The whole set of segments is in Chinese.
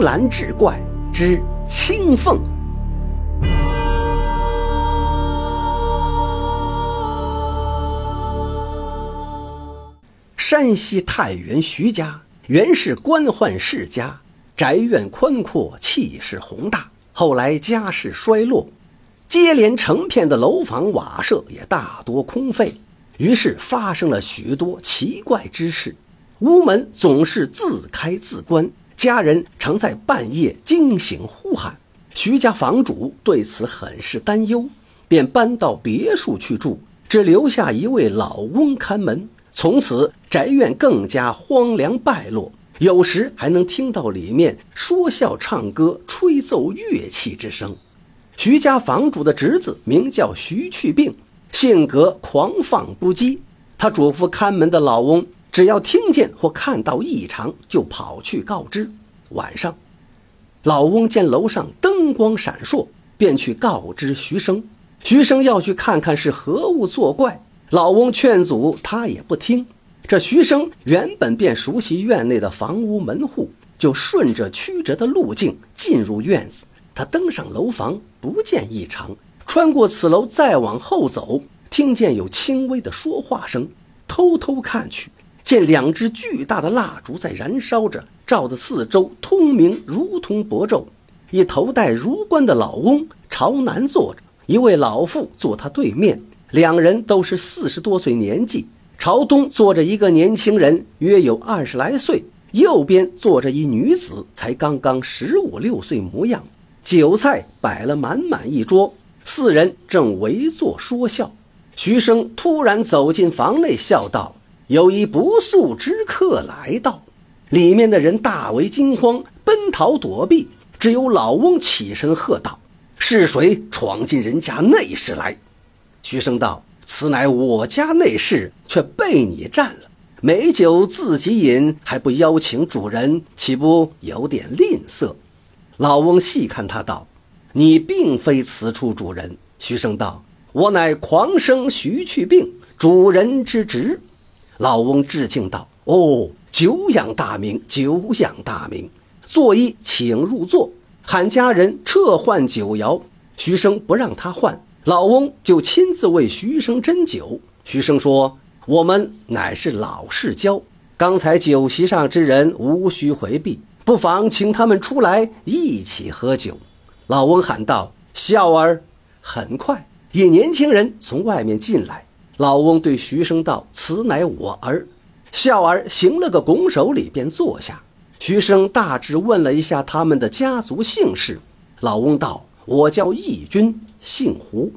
兰志怪之青凤。山西太原徐家原是官宦世家，宅院宽阔，气势宏大。后来家世衰落，接连成片的楼房瓦舍也大多空废，于是发生了许多奇怪之事。屋门总是自开自关，家人常在半夜惊醒呼喊。徐家房主对此很是担忧，便搬到别墅去住，只留下一位老翁看门。从此，宅院更加荒凉败落，有时还能听到里面说笑、唱歌、吹奏乐器之声。徐家房主的侄子名叫徐去病，性格狂放不羁。他嘱咐看门的老翁，只要听见或看到异常，就跑去告知。晚上，老翁见楼上灯光闪烁，便去告知徐生。徐生要去看看是何物作怪。老翁劝阻，他也不听。这徐生原本便熟悉院内的房屋门户，就顺着曲折的路径进入院子。他登上楼房，不见异常。穿过此楼，再往后走，听见有轻微的说话声。偷偷看去，见两只巨大的蜡烛在燃烧着，照得四周通明，如同薄昼。一头戴儒冠的老翁朝南坐着，一位老妇坐他对面。两人都是四十多岁年纪，朝东坐着一个年轻人，约有二十来岁；右边坐着一女子，才刚刚十五六岁模样。酒菜摆了满满一桌，四人正围坐说笑。徐生突然走进房内，笑道：“有一不速之客来到。”里面的人大为惊慌，奔逃躲避。只有老翁起身喝道：“是谁闯进人家内室来？”徐生道：“此乃我家内室，却被你占了。美酒自己饮，还不邀请主人，岂不有点吝啬？”老翁细看他道：“你并非此处主人。”徐生道：“我乃狂生徐去病，主人之侄。”老翁致敬道：“哦，久仰大名，久仰大名。作揖，请入座。喊家人撤换酒肴。”徐生不让他换。老翁就亲自为徐生斟酒。徐生说：“我们乃是老世交，刚才酒席上之人无需回避，不妨请他们出来一起喝酒。”老翁喊道：“笑儿！”很快，一年轻人从外面进来。老翁对徐生道：“此乃我儿。”笑儿行了个拱手礼，便坐下。徐生大致问了一下他们的家族姓氏。老翁道：“我叫义军。”姓胡，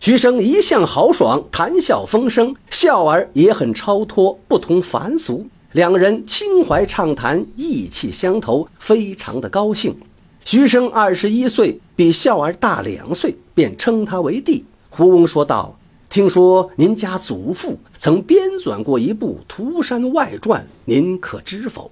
徐生一向豪爽，谈笑风生，笑儿也很超脱，不同凡俗。两人倾怀畅谈，意气相投，非常的高兴。徐生二十一岁，比笑儿大两岁，便称他为弟。胡翁说道：“听说您家祖父曾编纂过一部《涂山外传》，您可知否？”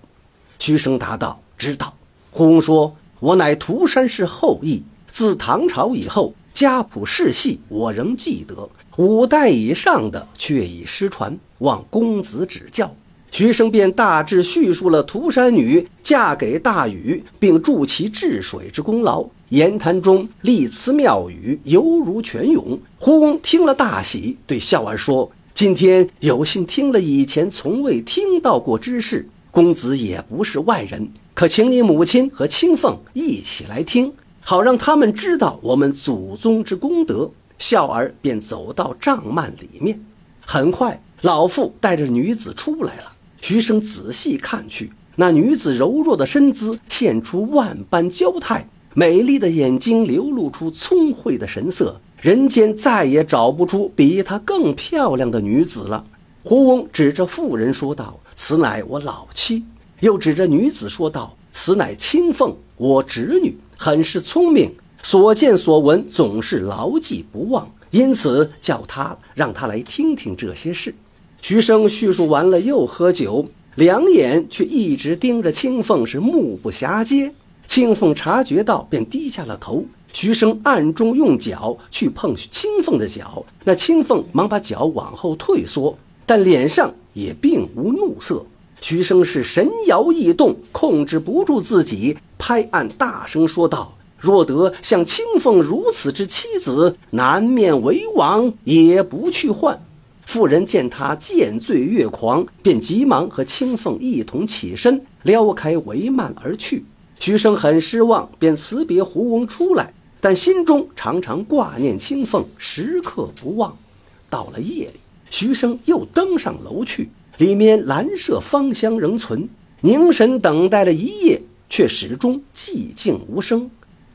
徐生答道：“知道。”胡翁说：“我乃涂山氏后裔。”自唐朝以后，家谱世系我仍记得，五代以上的却已失传，望公子指教。徐生便大致叙述了涂山女嫁给大禹，并助其治水之功劳。言谈中丽词妙语，犹如泉涌。胡翁听了大喜，对笑儿说：“今天有幸听了以前从未听到过之事，公子也不是外人，可请你母亲和青凤一起来听。”好让他们知道我们祖宗之功德。笑儿便走到帐幔里面。很快，老妇带着女子出来了。徐生仔细看去，那女子柔弱的身姿现出万般娇态，美丽的眼睛流露出聪慧的神色。人间再也找不出比她更漂亮的女子了。胡翁指着妇人说道：“此乃我老妻。”又指着女子说道：“此乃青凤，我侄女。”很是聪明，所见所闻总是牢记不忘，因此叫她让她来听听这些事。徐生叙述完了，又喝酒，两眼却一直盯着青凤，是目不暇接。青凤察觉到，便低下了头。徐生暗中用脚去碰青凤的脚，那青凤忙把脚往后退缩，但脸上也并无怒色。徐生是神摇异动，控制不住自己，拍案大声说道：“若得像青凤如此之妻子，南面为王也不去换。”妇人见他渐醉越狂，便急忙和青凤一同起身，撩开帷幔而去。徐生很失望，便辞别胡翁出来，但心中常常挂念青凤，时刻不忘。到了夜里，徐生又登上楼去，里面兰麝芳香仍存，凝神等待了一夜，却始终寂静无声，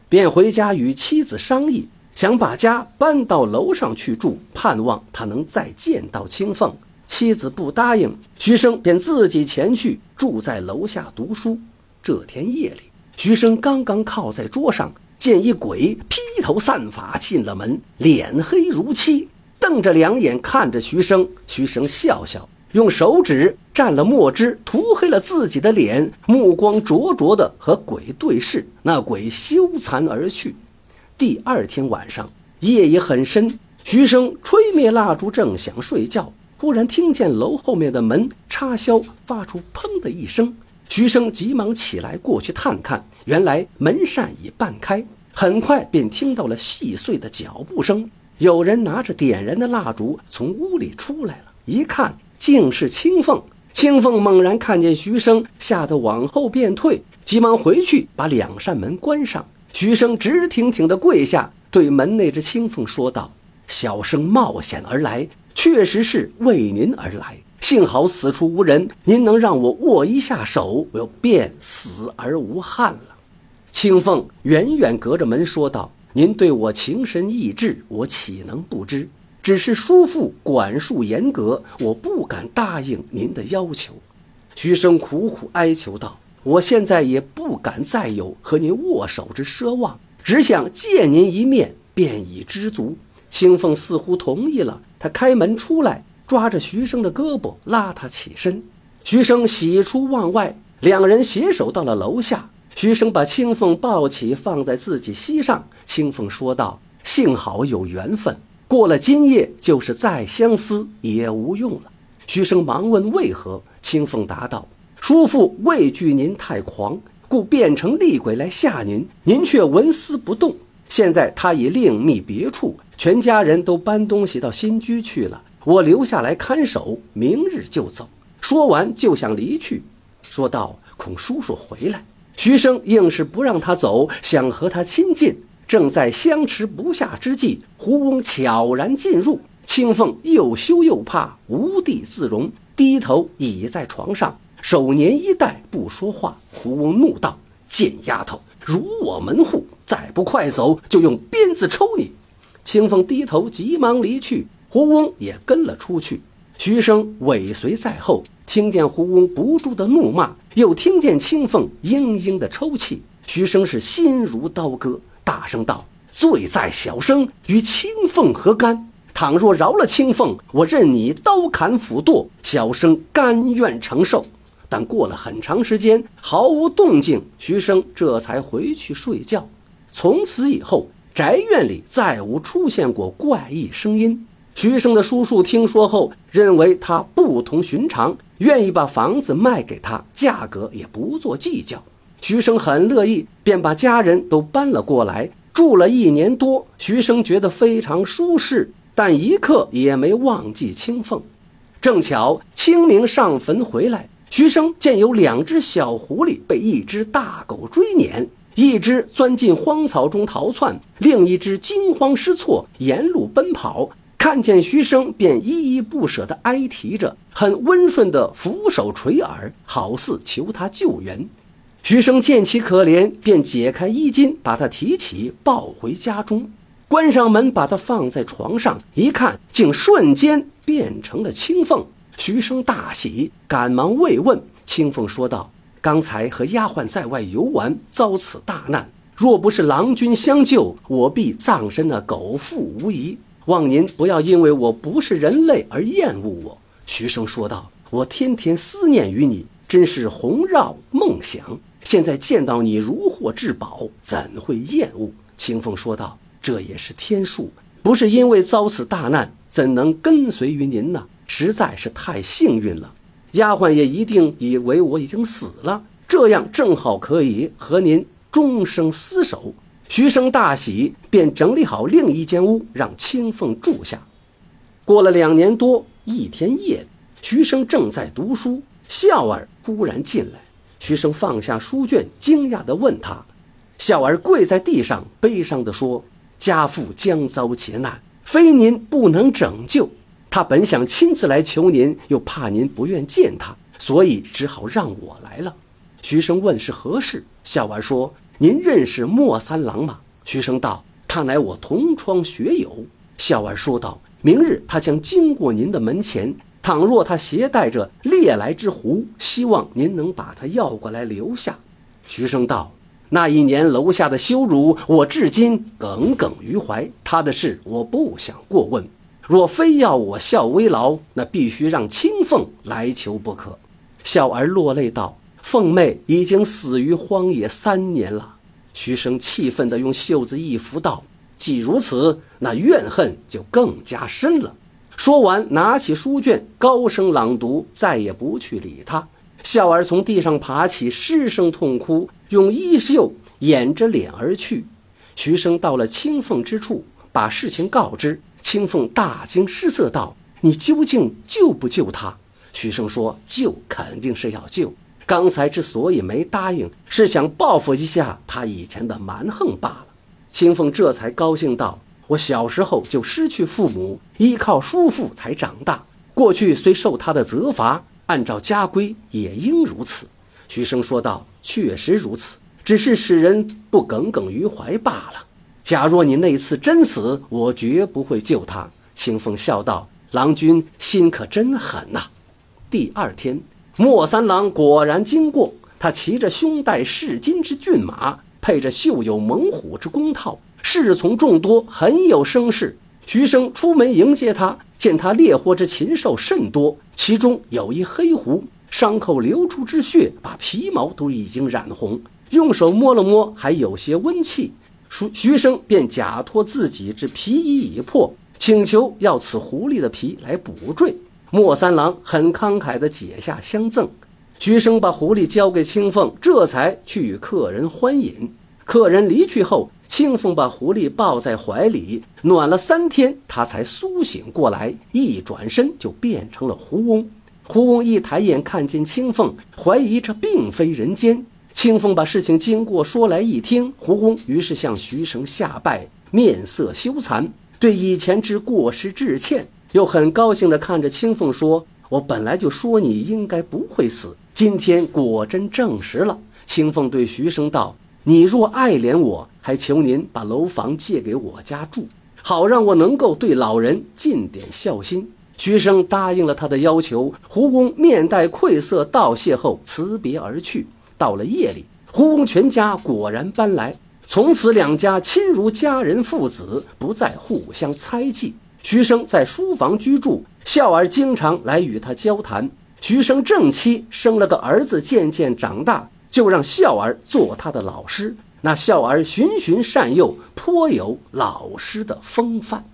便回家与妻子商议。想把家搬到楼上去住，盼望他能再见到青凤。妻子不答应，徐生便自己前去住在楼下读书。这天夜里，徐生刚刚靠在桌上，见一鬼披头散发进了门，脸黑如漆，瞪着两眼看着徐生。徐生笑笑，用手指蘸了墨汁，涂黑了自己的脸，目光灼灼地和鬼对视。那鬼羞惭而去。第二天晚上，夜已很深，徐生吹灭蜡烛，正想睡觉，忽然听见楼后面的门插销发出“砰”的一声。徐生急忙起来过去探看，原来门扇已半开。很快便听到了细碎的脚步声，有人拿着点燃的蜡烛从屋里出来了。一看，竟是青凤。青凤猛然看见徐生，吓得往后便退，急忙回去把两扇门关上。徐生直挺挺地跪下，对门内之青凤说道：“小生冒险而来，确实是为您而来。幸好此处无人，您能让我握一下手，我便死而无憾了。”青凤远远隔着门说道：“您对我情深意挚，我岂能不知？只是叔父管束严格，我不敢答应您的要求。”徐生苦苦哀求道。我现在也不敢再有和您握手之奢望，只想见您一面便已知足。青凤似乎同意了，他开门出来，抓着徐生的胳膊拉他起身。徐生喜出望外，两人携手到了楼下。徐生把青凤抱起，放在自己膝上。青凤说道：“幸好有缘分，过了今夜，就是再相思也无用了。”徐生忙问为何，青凤答道。叔父畏惧您太狂，故变成厉鬼来吓您，您却纹丝不动。现在他已另觅别处，全家人都搬东西到新居去了，我留下来看守，明日就走。说完就想离去，说道：“恐叔叔回来。”徐生硬是不让他走，想和他亲近。正在相持不下之际，胡翁悄然进入，青凤又羞又怕，无地自容，低头倚在床上。手捻衣带，不说话。胡翁怒道：“贱丫头，辱我门户，再不快走，就用鞭子抽你！”青凤低头，急忙离去。胡翁也跟了出去。徐生尾随在后，听见胡翁不住的怒骂，又听见青凤嘤嘤的抽泣。徐生是心如刀割，大声道：“罪在小生，与青凤何干？倘若饶了青凤，我任你刀砍斧剁，小生甘愿承受。”但过了很长时间，毫无动静，徐生这才回去睡觉。从此以后，宅院里再无出现过怪异声音。徐生的叔叔听说后，认为他不同寻常，愿意把房子卖给他，价格也不做计较。徐生很乐意，便把家人都搬了过来，住了一年多。徐生觉得非常舒适，但一刻也没忘记青凤。正巧清明上坟回来。徐生见有两只小狐狸被一只大狗追撵，一只钻进荒草中逃窜，另一只惊慌失措，沿路奔跑。看见徐生，便依依不舍地哀啼着，很温顺地俯首垂耳，好似求他救援。徐生见其可怜，便解开衣襟，把他提起抱回家中，关上门，把他放在床上，一看，竟瞬间变成了青凤。徐生大喜，赶忙慰问。青凤说道：“刚才和丫鬟在外游玩，遭此大难。若不是郎君相救，我必葬身那狗腹无疑。望您不要因为我不是人类而厌恶我。”徐生说道：“我天天思念于你，真是魂绕梦想。现在见到你如获至宝，怎会厌恶？”清凤说道：“这也是天数，不是因为遭此大难，怎能跟随于您呢？”实在是太幸运了，丫鬟也一定以为我已经死了。这样正好可以和您终生厮守。徐生大喜，便整理好另一间屋，让青凤住下。过了两年多，一天夜里，徐生正在读书，笑儿忽然进来。徐生放下书卷，惊讶地问他：“笑儿跪在地上，悲伤地说：‘家父将遭劫难，非您不能拯救。他本想亲自来求您，又怕您不愿见他，所以只好让我来了。’徐生问是何事，笑儿说：‘您认识莫三郎吗？’徐生道：‘他乃我同窗学友。’小儿说道：‘明日他将经过您的门前。’”倘若他携带着猎来之狐，希望您能把他要过来留下。徐生道：“那一年楼下的羞辱，我至今耿耿于怀。他的事我不想过问。若非要我效微劳，那必须让青凤来求不可。”笑儿落泪道：“凤妹已经死于荒野三年了。”徐生气愤地用袖子一拂道：“既如此，那怨恨就更加深了。”说完，拿起书卷，高声朗读，再也不去理他。笑儿从地上爬起，失声痛哭，用衣袖掩着脸而去。徐生到了青凤之处，把事情告知。青凤大惊失色，道：“你究竟救不救他？”徐生说：“救，肯定是要救。刚才之所以没答应，是想报复一下他以前的蛮横罢了。”青凤这才高兴道。我小时候就失去父母，依靠叔父才长大。过去虽受他的责罚，按照家规也应如此。徐生说道：“确实如此，只是使人不耿耿于怀罢了。假若你那次真死，我绝不会救他。”清风笑道：“郎君心可真狠呐！”第二天，莫三郎果然经过，他骑着胸带赤金之骏马，配着绣有猛虎之弓套。侍从众多，很有声势。徐生出门迎接他，见他猎获之禽兽甚多，其中有一黑狐，伤口流出之血，把皮毛都已经染红。用手摸了摸，还有些温气。徐徐生便假托自己之皮衣已破，请求要此狐狸的皮来补缀。莫三郎很慷慨地解下相赠。徐生把狐狸交给青凤，这才去与客人欢饮。客人离去后。青凤把狐狸抱在怀里，暖了三天，他才苏醒过来。一转身就变成了狐翁。狐翁一抬眼看见青凤，怀疑这并非人间。青凤把事情经过说来一听，狐翁于是向徐生下拜，面色羞惭，对以前之过失致歉，又很高兴地看着青凤说：“我本来就说你应该不会死，今天果真证实了。”青凤对徐生道。你若爱怜我，还求您把楼房借给我家住，好让我能够对老人尽点孝心。徐生答应了他的要求，胡公面带愧色道谢后辞别而去。到了夜里，胡公全家果然搬来，从此两家亲如家人父子，不再互相猜忌。徐生在书房居住，孝儿经常来与他交谈。徐生正妻生了个儿子，渐渐长大。就让孝儿做他的老师，那孝儿循循善诱，颇有老师的风范。